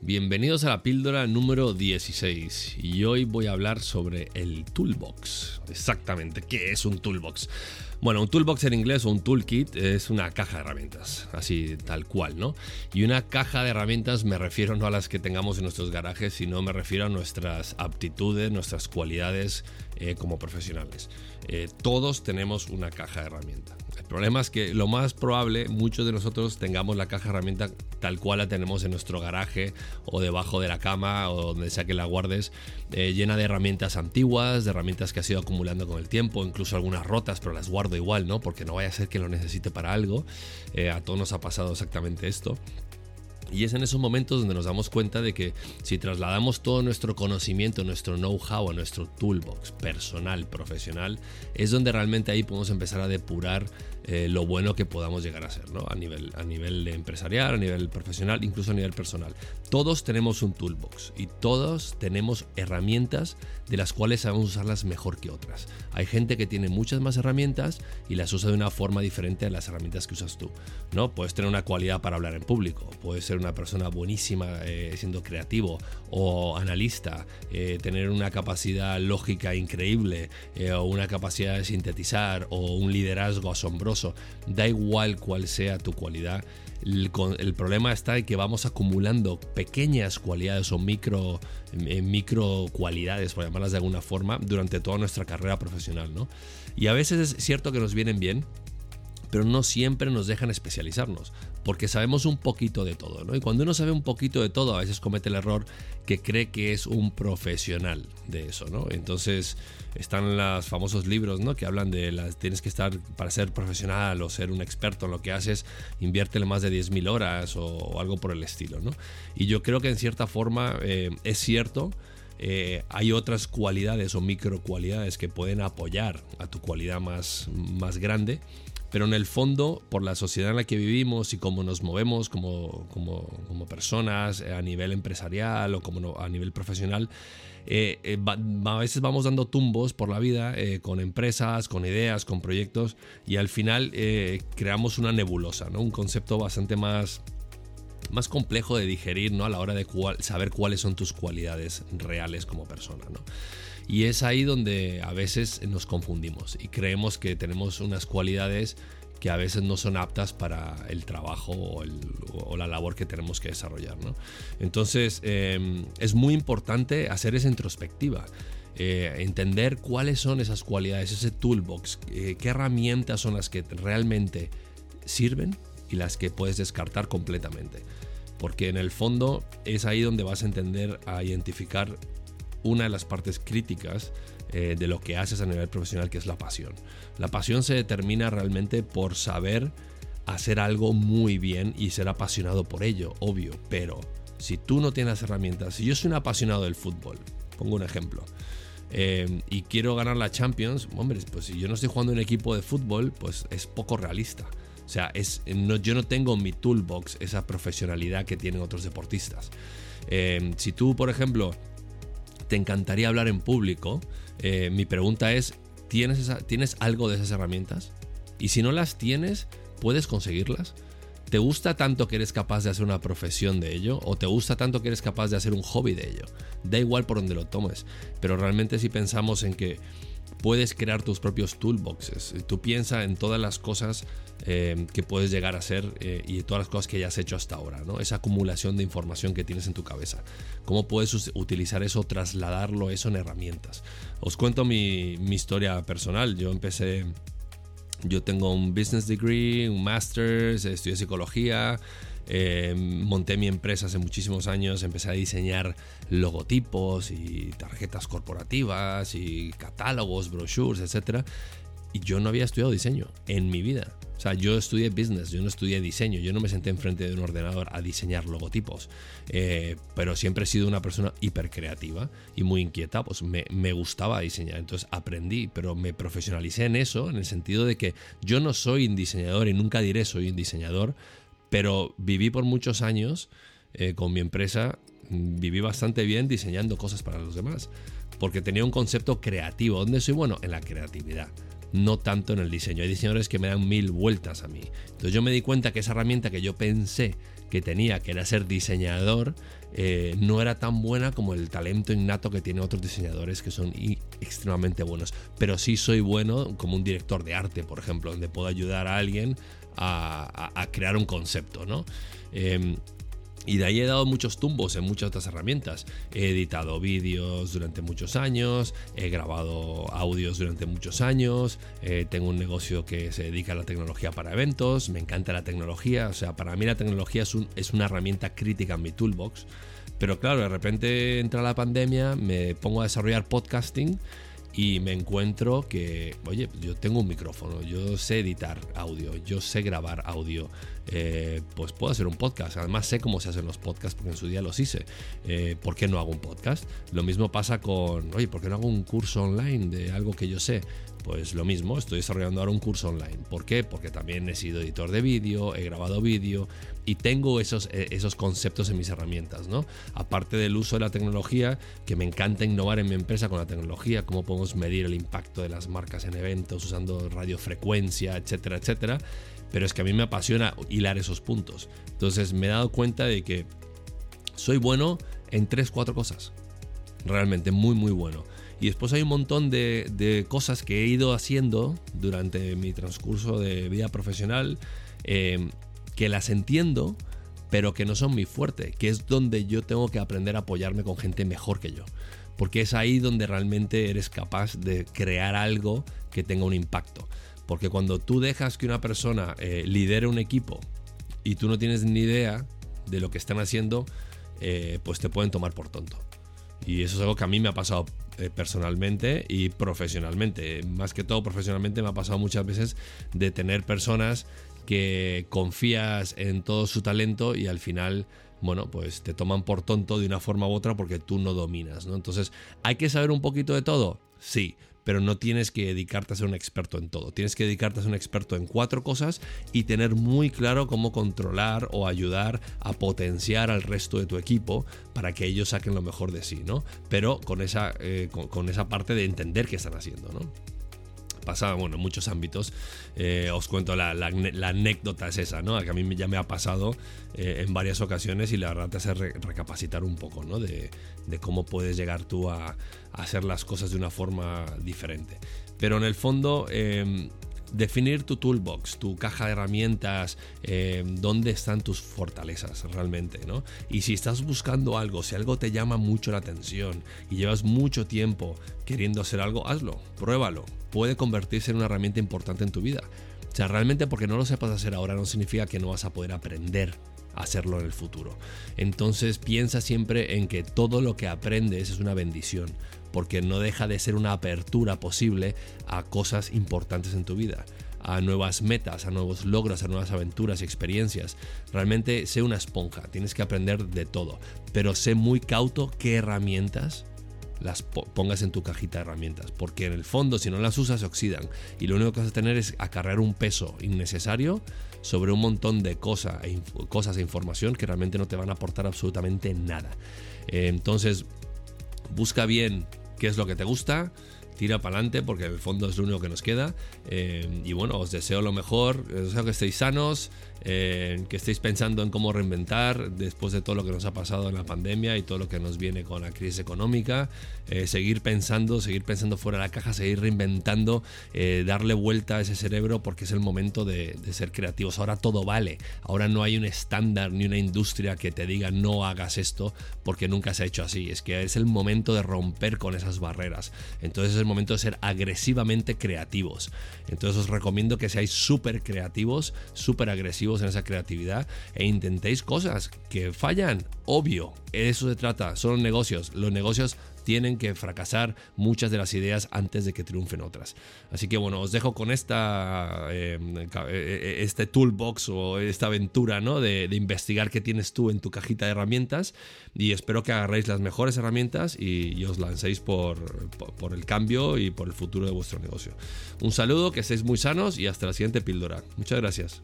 Bienvenidos a la píldora número 16 y hoy voy a hablar sobre el toolbox. Exactamente, ¿qué es un toolbox? Bueno, un toolbox en inglés o un toolkit es una caja de herramientas, así tal cual, ¿no? Y una caja de herramientas me refiero no a las que tengamos en nuestros garajes, sino me refiero a nuestras aptitudes, nuestras cualidades eh, como profesionales. Eh, todos tenemos una caja de herramientas. El problema es que lo más probable, muchos de nosotros tengamos la caja de herramientas tal cual la tenemos en nuestro garaje o debajo de la cama o donde sea que la guardes, eh, llena de herramientas antiguas, de herramientas que has ido acumulando con el tiempo, incluso algunas rotas, pero las guardo igual, ¿no? Porque no vaya a ser que lo necesite para algo. A todos nos ha pasado exactamente esto. Y es en esos momentos donde nos damos cuenta de que si trasladamos todo nuestro conocimiento, nuestro know-how a nuestro toolbox personal, profesional, es donde realmente ahí podemos empezar a depurar eh, lo bueno que podamos llegar a ser, ¿no? A nivel, a nivel empresarial, a nivel profesional, incluso a nivel personal. Todos tenemos un toolbox y todos tenemos herramientas de las cuales sabemos usarlas mejor que otras. Hay gente que tiene muchas más herramientas y las usa de una forma diferente a las herramientas que usas tú, ¿no? Puedes tener una cualidad para hablar en público, puedes ser una persona buenísima eh, siendo creativo o analista, eh, tener una capacidad lógica increíble o una capacidad de sintetizar o un liderazgo asombroso Da igual cuál sea tu cualidad. El, problema está en que vamos acumulando pequeñas cualidades o micro, eh, micro cualidades, por llamarlas de alguna forma, durante toda nuestra carrera profesional. ¿no? Y a veces es cierto que nos vienen bien, pero no siempre nos dejan especializarnos, porque sabemos un poquito de todo. Y cuando uno sabe un poquito de todo, a veces comete el error que cree que es un profesional de eso, ¿no? Entonces están los famosos libros, ¿no? Que hablan de las tienes que estar para ser profesional o ser un experto en lo que haces, inviértele más de 10.000 horas o, algo por el estilo. Y yo creo que en cierta forma eh, es cierto. Eh, hay otras cualidades o micro cualidades que pueden apoyar a tu cualidad más, más grande pero en el fondo, por la sociedad en la que vivimos y cómo nos movemos como, como, personas eh, a nivel empresarial o como a nivel profesional, eh, a veces vamos dando tumbos por la vida con empresas, con ideas, con proyectos y al final creamos una nebulosa, ¿no? un concepto bastante más más complejo de digerir ¿no? a la hora de saber cuáles son tus cualidades reales como persona. ¿no? Y es ahí donde a veces nos confundimos y creemos que tenemos unas cualidades que a veces no son aptas para el trabajo o, la labor que tenemos que desarrollar. Entonces em, es muy importante hacer esa introspectiva. Eh, entender cuáles son esas cualidades, ese toolbox, eh, qué herramientas son las que realmente sirven y las que puedes descartar completamente. Porque en el fondo es ahí donde vas a entender a identificar una de las partes críticas eh, de lo que haces a nivel profesional, que es la pasión. La pasión se determina realmente por saber hacer algo muy bien y ser apasionado por ello, obvio, pero si tú no tienes herramientas, si yo soy un apasionado del fútbol, pongo un ejemplo, eh, y quiero ganar la Champions, hombre, pues si yo no estoy jugando en equipo de fútbol, pues es poco realista. O sea, es, no, yo no tengo en mi toolbox esa profesionalidad que tienen otros deportistas. Eh, si tú, por ejemplo, te encantaría hablar en público, eh, mi pregunta es, ¿tienes, ¿tienes algo de esas herramientas? Y si no las tienes, ¿puedes conseguirlas? ¿Te gusta tanto que eres capaz de hacer una profesión de ello? ¿O te gusta tanto que eres capaz de hacer un hobby de ello? Da igual por donde lo tomes, pero realmente si pensamos en que puedes crear tus propios toolboxes. Tú piensas en todas las cosas eh, que puedes llegar a hacer eh, y todas las cosas que ya has hecho hasta ahora, ¿no? Esa acumulación de información que tienes en tu cabeza. ¿Cómo puedes utilizar eso, trasladarlo eso en herramientas? Os cuento mi, mi historia personal. Yo empecé... Yo tengo un business degree, un master's, estudié psicología, eh, monté mi empresa hace muchísimos años, empecé a diseñar logotipos y tarjetas corporativas y catálogos, brochures, etc. Y yo no había estudiado diseño en mi vida. O sea, yo estudié business, yo no estudié diseño, yo no me senté enfrente de un ordenador a diseñar logotipos, eh, pero siempre he sido una persona hiper creativa y muy inquieta, pues me, me, gustaba diseñar, entonces aprendí, pero me profesionalicé en eso, en el sentido de que yo no soy un diseñador y nunca diré soy un diseñador, pero viví por muchos años eh, con mi empresa, viví bastante bien diseñando cosas para los demás, porque tenía un concepto creativo. ¿Dónde soy bueno? En la creatividad, no tanto en el diseño. Hay diseñadores que me dan mil vueltas a mí. Entonces yo me di cuenta que esa herramienta que yo pensé que tenía, que era ser diseñador, eh, no era tan buena como el talento innato que tienen otros diseñadores que son extremadamente buenos. Pero sí soy bueno como un director de arte, por ejemplo, donde puedo ayudar a alguien a, crear un concepto, ¿no? Em, y de ahí he dado muchos tumbos en muchas otras herramientas. He editado vídeos durante muchos años, he grabado audios durante muchos años, eh, tengo un negocio que se dedica a la tecnología para eventos, me encanta la tecnología, o sea, para mí la tecnología es, es una herramienta crítica en mi toolbox. Pero claro, de repente entra la pandemia, me pongo a desarrollar podcasting y me encuentro que, oye, yo tengo un micrófono, yo sé editar audio, yo sé grabar audio, eh, pues puedo hacer un podcast. Además sé cómo se hacen los podcasts porque en su día los hice. Eh, ¿Por qué no hago un podcast? Lo mismo pasa con, oye, ¿por qué no hago un curso online de algo que yo sé? Pues lo mismo, estoy desarrollando ahora un curso online. ¿Por qué? Porque también he sido editor de vídeo, he grabado vídeo y tengo esos, eh, esos conceptos en mis herramientas, ¿no? Aparte del uso de la tecnología, que me encanta innovar en mi empresa con la tecnología, cómo podemos medir el impacto de las marcas en eventos usando radiofrecuencia, etcétera, etcétera. Pero es que a mí me apasiona hilar esos puntos. Entonces me he dado cuenta de que soy bueno en tres, cuatro cosas. Realmente muy, muy bueno. Y después hay un montón de, cosas que he ido haciendo durante mi transcurso de vida profesional em, que las entiendo, pero que no son mi fuerte, que es donde yo tengo que aprender a apoyarme con gente mejor que yo. Porque es ahí donde realmente eres capaz de crear algo que tenga un impacto. Porque cuando tú dejas que una persona eh, lidere un equipo y tú no tienes ni idea de lo que están haciendo, eh, pues te pueden tomar por tonto. Y eso es algo que a mí me ha pasado eh, personalmente y profesionalmente. Más que todo profesionalmente me ha pasado muchas veces de tener personas que confías en todo su talento y al final, bueno, pues te toman por tonto de una forma u otra porque tú no dominas, ¿no? Entonces, ¿hay que saber un poquito de todo? Sí, pero no tienes que dedicarte a ser un experto en todo. Tienes que dedicarte a ser un experto en cuatro cosas y tener muy claro cómo controlar o ayudar a potenciar al resto de tu equipo para que ellos saquen lo mejor de sí, ¿no? Pero con esa, eh, con esa parte de entender qué están haciendo, ¿no? Pasa, bueno, en muchos ámbitos. Eh, os cuento la, anécdota es esa, ¿no? Que a mí ya me ha pasado eh, en varias ocasiones y la verdad te hace recapacitar un poco, ¿no? De, cómo puedes llegar tú a, hacer las cosas de una forma diferente. Pero en el fondo, em, definir tu toolbox, tu caja de herramientas, eh, dónde están tus fortalezas realmente, ¿no? Y si estás buscando algo, si algo te llama mucho la atención y llevas mucho tiempo queriendo hacer algo, hazlo, pruébalo. Puede convertirse en una herramienta importante en tu vida. O sea, realmente porque no lo sepas hacer ahora no significa que no vas a poder aprender a hacerlo en el futuro. Entonces piensa siempre en que todo lo que aprendes es una bendición porque no deja de ser una apertura posible a cosas importantes en tu vida a nuevas metas, a nuevos logros, a nuevas aventuras y experiencias. Realmente sé una esponja, tienes que aprender de todo, pero sé muy cauto qué herramientas las pongas en tu cajita de herramientas, porque en el fondo si no las usas se oxidan y lo único que vas a tener es acarrear un peso innecesario sobre un montón de cosas e, cosas e información que realmente no te van a aportar absolutamente nada. Entonces, busca bien qué es lo que te gusta, tira para adelante porque el fondo es lo único que nos queda. Eh, y bueno, os deseo lo mejor, os deseo que estéis sanos, eh, que estéis pensando en cómo reinventar después de todo lo que nos ha pasado en la pandemia y todo lo que nos viene con la crisis económica. Eh, seguir pensando, seguir pensando fuera de la caja, seguir reinventando, darle vuelta a ese cerebro porque es el momento de, de, ser creativos. Ahora todo vale, ahora no hay un estándar ni una industria que te diga no hagas esto porque nunca se ha hecho así. Es que es el momento de romper con esas barreras. Entonces es momento de ser agresivamente creativos. Entonces os recomiendo que seáis súper creativos, súper agresivos en esa creatividad e intentéis cosas que fallan, obvio, eso se trata, son negocios. Los negocios tienen que fracasar muchas de las ideas antes de que triunfen otras. Así que bueno, os dejo con esta em, eh, eh, este toolbox o esta aventura ¿no? de, investigar qué tienes tú en tu cajita de herramientas y espero que agarréis las mejores herramientas y, os lancéis por, por el cambio y por el futuro de vuestro negocio. Un saludo, que estéis muy sanos y hasta la siguiente píldora. Muchas gracias.